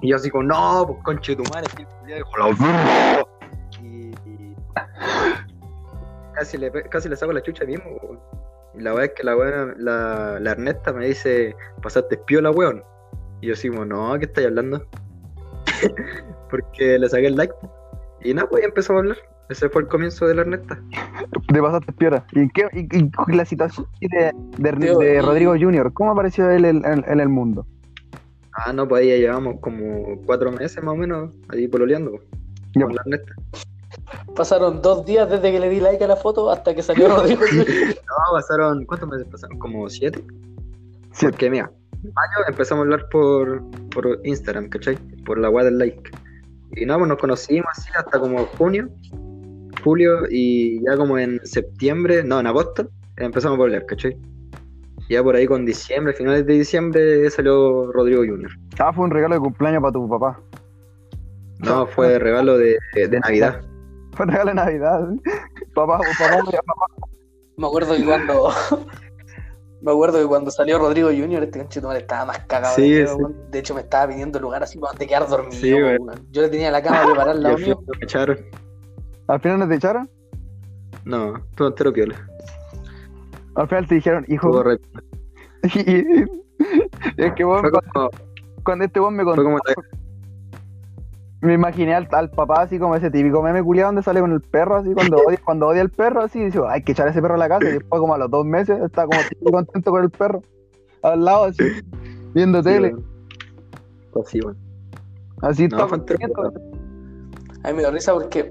Y yo así como, no, pues conche tu madre, y el dijo, la verga". y, y casi, le, casi le saco la chucha mismo, weón. Y la weá es que la weá, la, la Ernesta me dice, pasaste piola, weón. Y yo así como, no, ¿qué estáis hablando? Porque le saqué el like. Y nada, pues empezamos a hablar. Ese fue el comienzo de la Ernesta. de pasaste piedra. ¿Y qué y, y la situación de, de, Tío, de y- Rodrigo Junior? ¿Cómo apareció él en, en- en el mundo? Ah, no, pues ahí ya llevamos como cuatro meses más o menos ahí pololeando po, Ya, con la Ernesta. Pasaron dos días desde que le di like a la foto hasta que salió Rodrigo. No, pasaron, ¿cuántos meses pasaron? ¿Como siete? Sí. Porque mira, en mayo empezamos a hablar por, por Instagram, ¿cachai? Por la web del like. Y nada, pues nos conocimos así hasta como junio, julio y ya como en septiembre, no, en agosto, empezamos a hablar, ¿cachai? Ya por ahí con diciembre, finales de diciembre salió Rodrigo Junior. Ah, fue un regalo de cumpleaños para tu papá. No, fue regalo de, de Navidad. Fue un regalo de Navidad. papá, papá, papá. Me acuerdo que cuando. Me acuerdo que cuando salió Rodrigo Junior, este conchetumare estaba más cagado. Sí, de, sí. De hecho, me estaba pidiendo lugar así para donde quedar dormido. Sí. Yo le tenía la cama preparada al lado mío. final me echaron. Al final no te echaron. No, todo entero piola. Al final te dijeron, hijo. Es que vos, como, cuando este vos me contó, fue como me imaginé al, al papá así como ese típico meme culiado donde sale con el perro así cuando odia, cuando odia al perro así dice hay que echar a ese perro a la casa y después como a los dos meses está como contento con el perro al lado así viendo Sí, tele weón. Pues sí, weón. así No, contento. A mí me dio risa porque.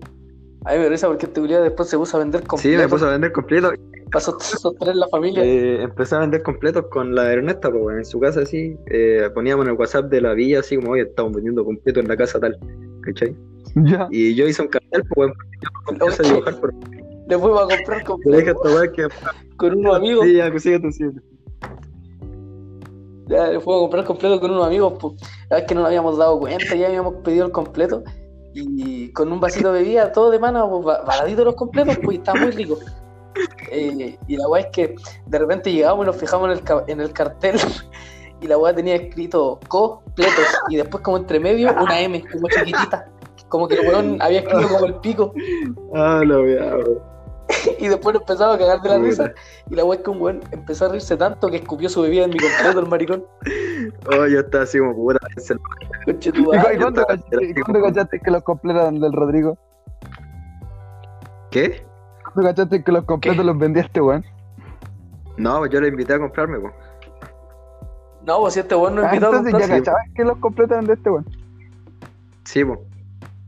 A mí me dio risa porque este culiado después se puso a vender Sí, completo. me puse a vender completo. Para sostener la familia. Eh, empecé a vender completos con la Ernesta, pues, en su casa así. eh, poníamos en el WhatsApp de la villa así como, oye, estamos vendiendo completo en la casa tal. ¿Cachai? ya Y yo hice un cartel, pues, porque yo no sé dibujar, pero Le fuimos a comprar completo que. con unos amigos. Sí, ya, que sigue tu. Ya, le fuimos a comprar completo con unos amigos, pues. La vez que no nos habíamos dado cuenta, ya habíamos pedido el completo. Y con un vasito de bebida, todo de mano, pues, ba- baratito los completos, pues, está muy rico. Eh, y la weá es que de repente llegamos y nos fijamos en el, en el cartel y la weá tenía escrito completos y después como entre medio una M, como chiquitita. Como que el weón había escrito como el pico Ah, la weá, y después nos empezaba a cagar de la risa y la weá es que un weón empezó a reírse tanto que escupió su bebida en mi completo, el maricón. Oh, yo estaba así como tu ¿Y cuándo cachaste- que los completos del Rodrigo? ¿Qué? ¿Cuándo cachaste que los completos los vendía este weón? No, pues yo le invité a comprarme, pues. No, pues si este weón nos Ah, invitó a entonces ya cachabas que los completos este weón. Sí, pues.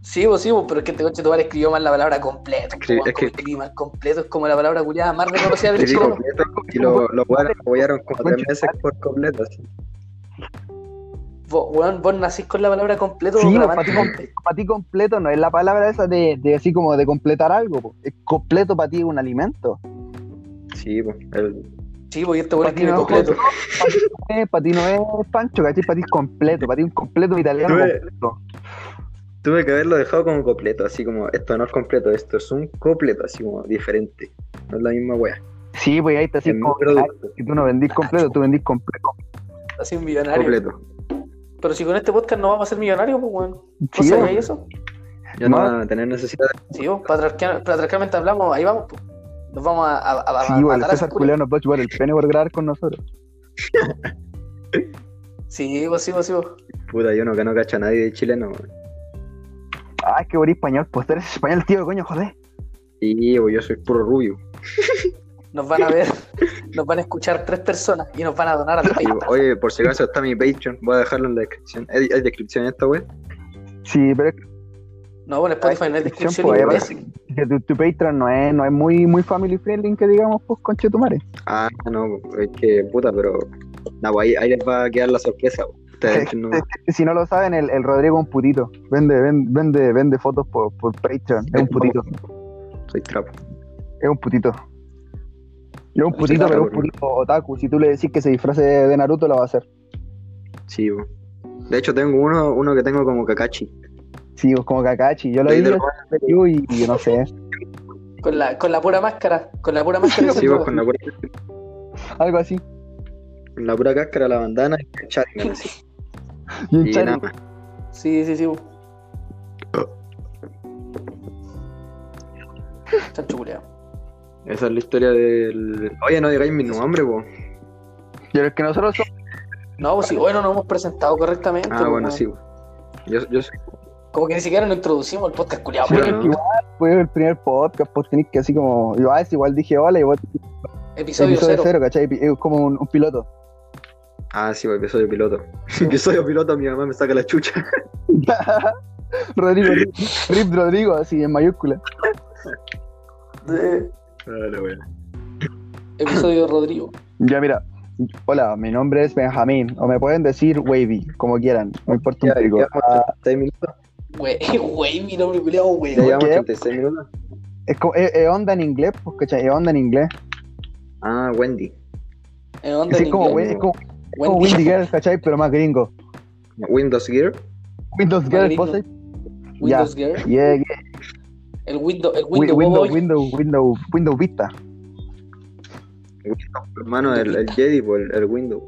Sí, pues sí, pues, pero es que este coche tu madre escribió mal la palabra completo. Es que- como escribí mal completo es como la palabra culiada más reconocida del completo y lo, lo weones apoyaron como tres meses por completo, así. Vos, weón, vos nacís con la palabra completo Sí. Para ti completo no es la palabra esa de, de así como de completar algo. po. Es completo para ti es un alimento. Sí, pues. El... Sí, pues y este weón Pa' ti escribe no, completo. Para ti no es pancho, ¿cachai? Para ti es completo. Para ti un completo italiano Tuve- completo. Tuve que haberlo dejado como completo, así como esto no es completo, esto es un completo, así como diferente. No es la misma wea. Sí, pues ahí está así Es como que tú no vendís completo, tú vendís completo. Así un millonario. Completo. Pero si con este podcast no vamos a ser millonarios, pues weón. ¿Vos Sí, sabías pues. eso? Ya no No. van a tener necesidad de... Sí, vos, patriarcal- patriarcalmente hablamos, ahí vamos, pues. Nos vamos a, a, a, a Sí, el César nos va a chupar el pene por grabar con nosotros. Sí, pues sí, pues sí, pues. Puta, yo no, que no cacho a nadie de chileno, weón. Ah, es que por español, pues tú eres español, tío, coño, joder. Y pues, yo soy puro rubio. Nos van a ver, nos van a escuchar tres personas y nos van a donar al Y, PayPal. oye, por si acaso está mi Patreon, voy a dejarlo en la descripción. ¿Hay, hay descripción en esta web? Sí, pero es No, bueno, Spotify no hay descripción, descripción pues, que tu, tu Patreon no es, no es muy, muy family friendly, que digamos, pues, conche tu madre. Ah, no, es que puta, pero. No, pues ahí, ahí les va a quedar la sorpresa. weón. Ustedes no- Si no lo saben, el, el Rodrigo es un putito. Vende, vende, vende, vende fotos por, por Patreon. Es un putito. Soy trapo. Es un putito. Es un putito, pero un putito otaku. Si tú le decís que se disfrace de Naruto, lo va a hacer. Sí, weón. De hecho, tengo uno, uno que tengo como Kakashi. Sí, pues como Kakashi. Yo lo Ahí vi de lo- y, y no sé. Con la, con la pura máscara, con la pura máscara. Sí, tipo. con la pura, Algo así. con la pura cáscara, la bandana y el Sharingan, así. Y un Y chari. nada más. Sí, sí, sí. pues. Chancho. Esa es la historia del. Oye, no digáis mi nombre, po. Pero es que nosotros somos. No, pues sí, bueno, nos hemos presentado correctamente. Ah, bueno, sí. Yo, yo soy. Como que ni siquiera nos introducimos al podcast culiao. Sí. ¿no? Igual, fue el primer podcast, pues tenés que así como. Yo a veces igual dije hola y vos. Episodio, Episodio cero. cero, ¿cachai? Es como un, un piloto. Ah, sí, pues, episodio piloto. episodio piloto, mi mamá me saca la chucha. Rodrigo, Rip, Rip Rodrigo, así en mayúscula. Episodio Rodrigo. Ya, mira. Hola, mi nombre es Benjamín, o me pueden decir Wavy, como quieran, no importa un Ya, pico. llevamos Ah, 36 minutos. Güey. Ya llevamos ¿Qué? 36 minutos. es, como- es- es onda en inglés, pues, ¿cachai? Es onda en inglés. Ah, Wendy. ¿En dónde Es, en como, inglés? es como, es como Wendy. Windy Girl, ¿cachai? Pero más gringo. Windows Gear. Windows Girl. ¿vos? Windows Girl. Yeah, yeah. El Windows, el Wi- Windows, Windows. Windows, Windows, Windows Vista. Hermano, el, el Jedi, el, el Windows.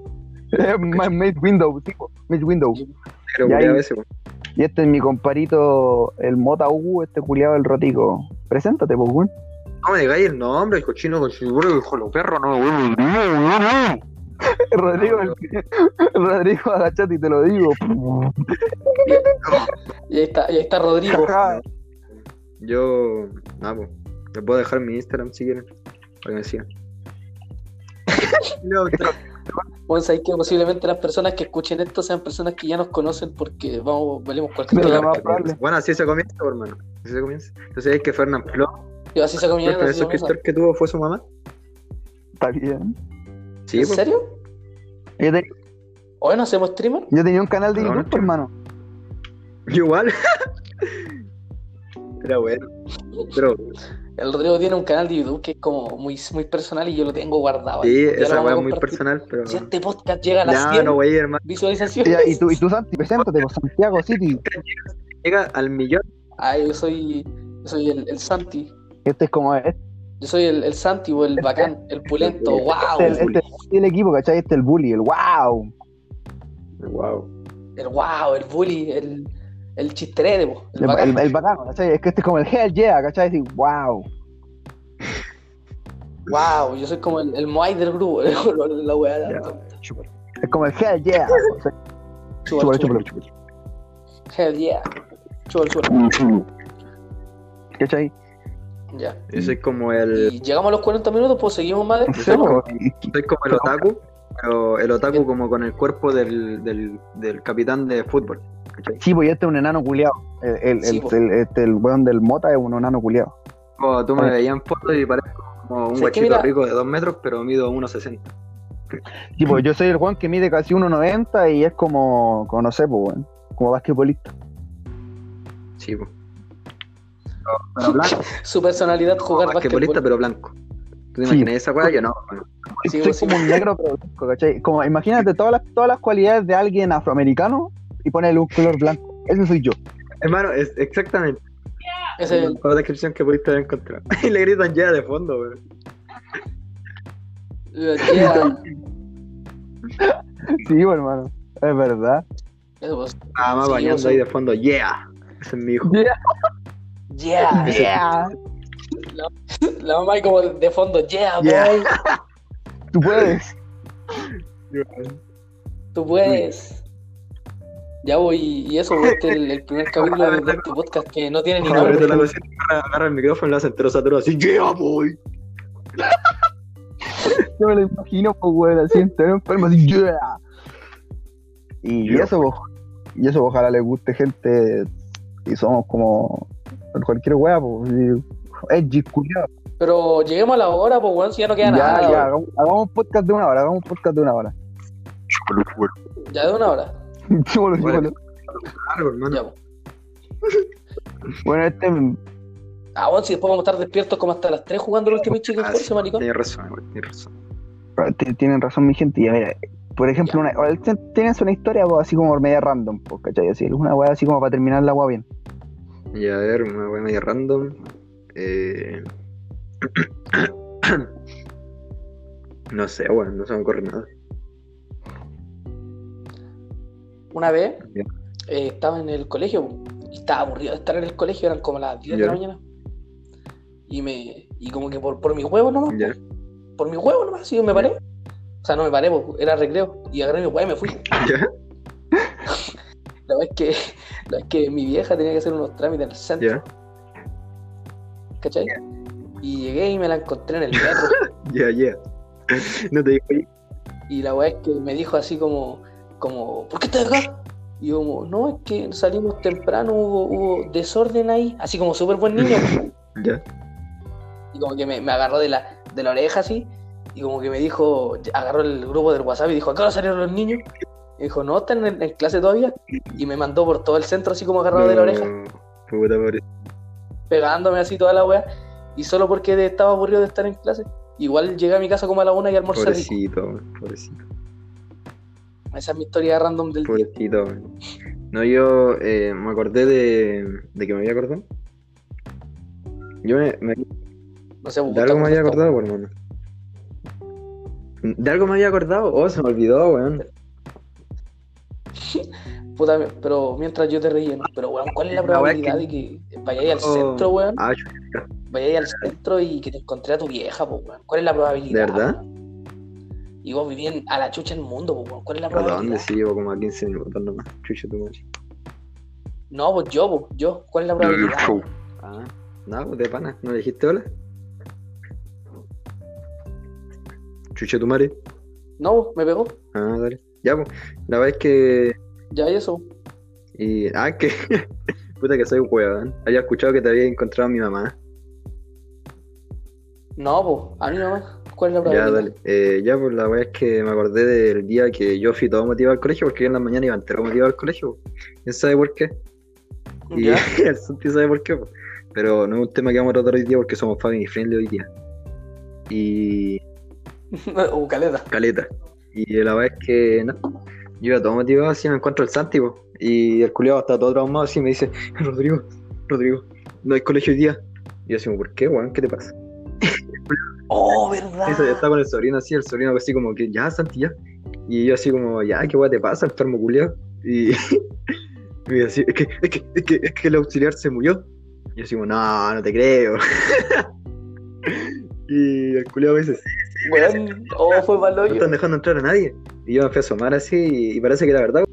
Ma- Made Windows, sí, po, Made Windows. Ahí-. Y este es mi comparito, el Mota Hugo, este culiado del Rotico. Preséntate, pues, weón. No me digáis el nombre, el cochino con su hijo de perro, no, weón. Rodrigo, el, Rodrigo, agachate y te lo digo. Y ahí está, y ahí está Rodrigo. Yo, nada, pues. Les puedo dejar mi Instagram si quieren. Para que me sigan. No, Bueno, sabéis que posiblemente las personas que escuchen esto sean personas que ya nos conocen porque vamos, valemos cualquier cosa. Bueno, así se comienza, pues, hermano. Así se comienza. Entonces es que Fernán Flo, Y así se el comienza. comienza. suscriptor que tuvo fue su mamá. Está bien. Sí, ¿En pues. serio? Yo, te- ¿Hoy no hacemos streamer? yo tenía un canal de No, no, YouTube, hermano. Igual. Era bueno. Pero El Rodrigo tiene un canal de YouTube que es como muy, muy personal y yo lo tengo guardado. Sí. Ya esa weá es muy personal, pero. Si este podcast llega a las Ya, 100 no, wey, hermano. visualizaciones. Ya, y tú, y tú Santi, preséntate, pues, Santiago City. Llega al millón. Ah, yo soy, yo soy el, el Santi. Este es como, este, Yo soy el, el Santi o el bacán, el pulento. ¡Wow! es el, este es el equipo, ¿cachai? Este es el bully, el wow. Wow. El wow, el bully, el, el chisterede, po, el El, bacán. el, el bacano, ¿cachai? Es que este es como el hell yeah, ¿cachai? Decir, wow. Wow, yo soy como el, el Moai del grupo. la, la weá. Ya. la- Es como el hell yeah. Chúpalo, chúpalo, chúpalo. Hell yeah. Chúpalo, chúpalo. ¿Cachai? Ya. Yo soy como el. Y llegamos a los 40 minutos, pues seguimos más de. Y- Soy como el otaku, pero el otaku como con el cuerpo del, del, del capitán de fútbol. Sí, pues este es un enano culiado. El, el, Sí, el, po. el- este, el weón del Mota es un enano culiado. Como tú me veías en fotos y parezco como un guachito mira- rico de 2 metros, pero mido 1,60. Sí, pues yo soy el weón que mide casi 1.90 y es como, como no sé, pues weón. Como basquetbolista. Sí, po. Pero, pero blanco. Su personalidad jugar basquetbolista, basquetbol. pero blanco. ¿Tú te Sí. imaginas esa weá? Yo no. Sí, soy pues, sí. como un negro pero blanco, ¿cachai? Como imagínate todas las, todas las cualidades de alguien afroamericano y ponerle un color blanco. Ese soy yo. Hermano, es exactamente es el- la descripción que pudiste haber encontrado. y le gritan ya de fondo, weón. Yeah. Sí, pues, hermano. Es verdad. Nada más Sí, bañando soy- ahí de fondo, yeah. Ese es mi hijo. Yeah. Yeah. La mamá ahí como de fondo. Yeah, Yeah. boy. Tú puedes. Tú puedes. Ya voy, y eso, este es el, el primer capítulo de, este podcast que no tiene ni Agarra nombre. agarra, agarra el micrófono y lo hace entero saturado así, yeah, boy. Yo me lo imagino, pues, weón, así entero enfermo, así, yeah. Y eso, pues, y eso, ojalá le guste gente y somos como cualquier wea, pues, edgy, culiado. Pero lleguemos a la hora, pues, bueno, si ya no queda Ya, nada. ya, weón. hagamos, hagamos un podcast de una hora, hagamos un podcast de una hora. Ya de una hora. Bueno. chúpalo. Claro, hermano. Ya. Bueno, este, Ah, bueno, si después vamos a estar despiertos como hasta las 3 jugando el Ultimate Chicken Ah, Force, maricón. Tienes razón, tienes razón. tienen razón mi gente, ya mira, por ejemplo, Ya. una, tienes una historia pues, así como media random, pues, ¿cachai? Así, una wea así como para terminar la wea bien. Y a ver, una wea media random. Eh... no sé, bueno, no se me ocurre nada. Una vez eh, estaba en el colegio y estaba aburrido de estar en el colegio, eran como las 10 de la mañana. Y me y como que por, por mi huevo nomás, Ya. por mi huevo nomás, sí, me paré. O sea, no me paré, pues, era recreo. Y agarré mi huevo y me fui. Ya, La verdad es que, la es que mi vieja tenía que hacer unos trámites en el centro, ¿cachai? Y llegué y me la encontré en el metro. ya, ya. No te digo, Y la weá es que me dijo así como, como, ¿por qué estás acá? Y yo como, no, es que salimos temprano, hubo, hubo desorden ahí, así como súper buen niño. ya, Y como que me, me agarró de la, de la oreja así, y como que me dijo, agarró el grupo del WhatsApp y dijo, ¿a qué hora salieron los niños? Y dijo, no, están en, en clase todavía. Y me mandó por todo el centro así como agarrado de la oreja, Puta, pobre. pegándome así toda la weá. Y solo porque estaba aburrido de estar en clase. Igual llegué a mi casa como a la una y almorcé. Pobrecito, pobrecito. Esa es mi historia random del. Pobrecito. No, yo eh, me acordé de, de que me había acordado. Yo me, me- No sé, de algo me había acordado, hermano. ¿De algo me había acordado? Oh, se me olvidó, weón. Puta, pero mientras yo te relleno. Pero, weón, ¿cuál es la La weá es probabilidad de que vayáis al Oh. centro, weón? Ah, Vayáis al centro y que te encontré a tu vieja, pues, weón. ¿Cuál es la probabilidad? ¿De verdad? weón? Y vos vivís en- a la chucha en el mundo, pues. ¿Cuál es la ¿a dónde? probabilidad? Sí, llevo como a 15 minutos nomás. Chucha tu madre. No, pues yo, pues, yo. ¿Cuál es la probabilidad? Ah, nada, pues de pana. ¿No le dijiste hola? Chucha tu madre. No, me pegó. Ah, dale. Ya, pues. La verdad es que. Ya, y eso. Y. Ah, que. Puta que soy un weón. Había escuchado que te había encontrado a mi mamá. No, pues, a mí nomás. ¿Cuál es la Ya, probabilidad? dale. Eh, ya, pues la verdad es que me acordé del día que yo fui todo motivado al colegio, porque yo en la mañana iba entero motivado al colegio. ¿Quién sabe por qué? Y Ya. el Santi sabe por qué, po. Pero no es un tema que vamos a tratar hoy día porque somos family friendly hoy día. Y Uh, caleta. caleta. Y la verdad es que no. Yo iba todo motivado así, me encuentro el Santi, po, y el culiado está todo traumado así y me dice, Rodrigo, Rodrigo, no hay colegio hoy día. Y yo así, como, ¿por qué, weón? ¿Qué te pasa? Oh, verdad. Eso, está con el sobrino así, el sobrino así como que, ya, Santi, ya. Y yo así como, ya, ¿qué weón te pasa, enfermo culiado? Y y así, es que, es que, es que, es que el auxiliar se murió. Y yo así como, no, no te creo. y el culiado me dice, sí, Weón, oh, fue mal no están dejando entrar a nadie. Y yo me fui a asomar así y, y parece que era verdad.